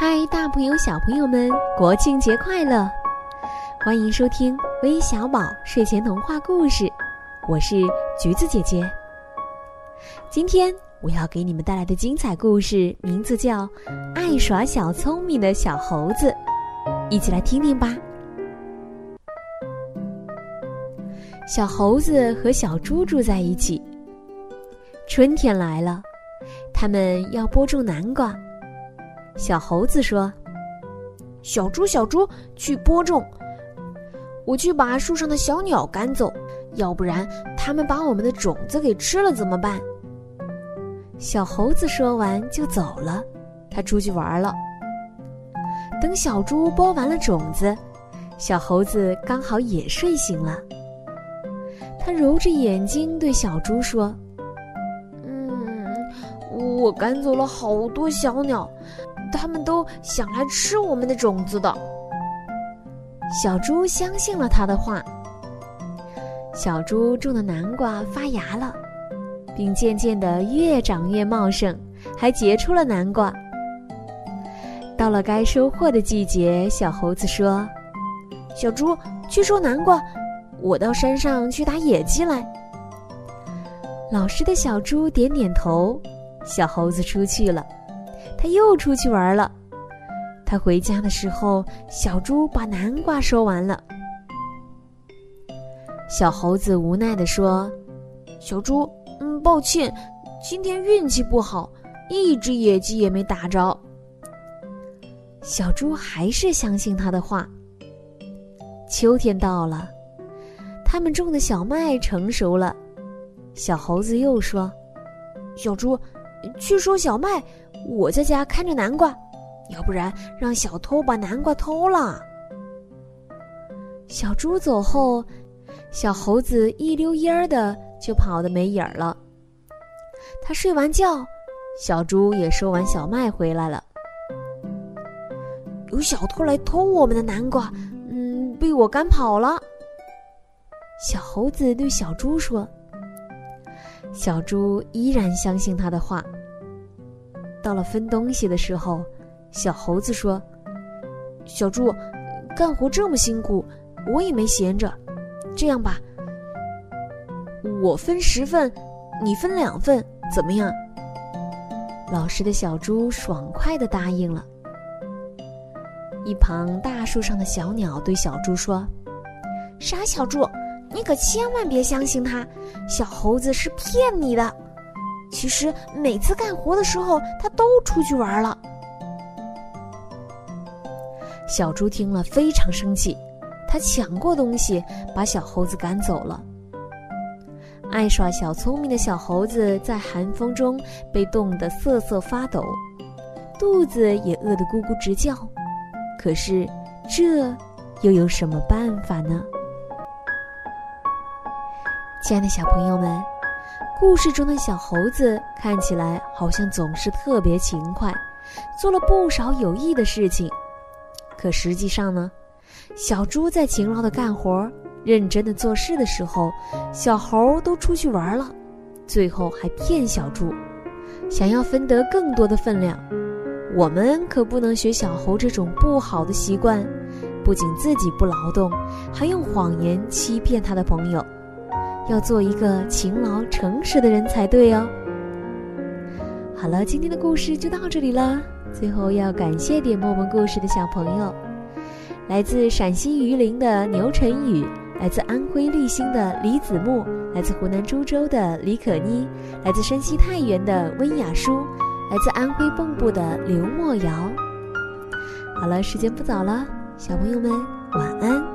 嗨，大朋友、小朋友们，国庆节快乐！欢迎收听微小宝睡前童话故事，我是橘子姐姐。今天我要给你们带来的精彩故事名字叫《爱耍小聪明的小猴子》，一起来听听吧。小猴子和小猪住在一起。春天来了，他们要播种南瓜。小猴子说：“小猪，小猪，去播种。我去把树上的小鸟赶走，要不然它们把我们的种子给吃了怎么办？”小猴子说完就走了，他出去玩了。等小猪播完了种子，小猴子刚好也睡醒了。他揉着眼睛对小猪说：“嗯，我赶走了好多小鸟，他们都想来吃我们的种子的。”小猪相信了他的话。小猪种的南瓜发芽了，并渐渐的越长越茂盛，还结出了南瓜。到了该收获的季节，小猴子说：“小猪，去收南瓜。”我到山上去打野鸡来。老实的小猪点点头，小猴子出去了，他又出去玩了。他回家的时候，小猪把南瓜收完了。小猴子无奈地说：“小猪，嗯，抱歉，今天运气不好，一只野鸡也没打着。”小猪还是相信他的话。秋天到了。他们种的小麦成熟了，小猴子又说：“小猪，去收小麦，我在家看着南瓜，要不然让小偷把南瓜偷了。”小猪走后，小猴子一溜烟儿的就跑得没影儿了。他睡完觉，小猪也收完小麦回来了。有小偷来偷我们的南瓜，嗯，被我赶跑了。小猴子对小猪说：“小猪依然相信他的话。到了分东西的时候，小猴子说：‘小猪，干活这么辛苦，我也没闲着。这样吧，我分十份，你分两份，怎么样？’老实的小猪爽快的答应了。一旁大树上的小鸟对小猪说：‘傻小猪！’你可千万别相信他，小猴子是骗你的。其实每次干活的时候，他都出去玩了。小猪听了非常生气，他抢过东西，把小猴子赶走了。爱耍小聪明的小猴子在寒风中被冻得瑟瑟发抖，肚子也饿得咕咕直叫。可是，这又有什么办法呢？亲爱的小朋友们，故事中的小猴子看起来好像总是特别勤快，做了不少有益的事情。可实际上呢，小猪在勤劳的干活、认真的做事的时候，小猴都出去玩了，最后还骗小猪，想要分得更多的分量。我们可不能学小猴这种不好的习惯，不仅自己不劳动，还用谎言欺骗他的朋友。要做一个勤劳诚实的人才对哦。好了，今天的故事就到这里了。最后要感谢点播我们故事的小朋友，来自陕西榆林的牛晨宇，来自安徽利辛的李子木，来自湖南株洲的李可妮，来自山西太原的温雅舒，来自安徽蚌埠的刘墨瑶。好了，时间不早了，小朋友们晚安。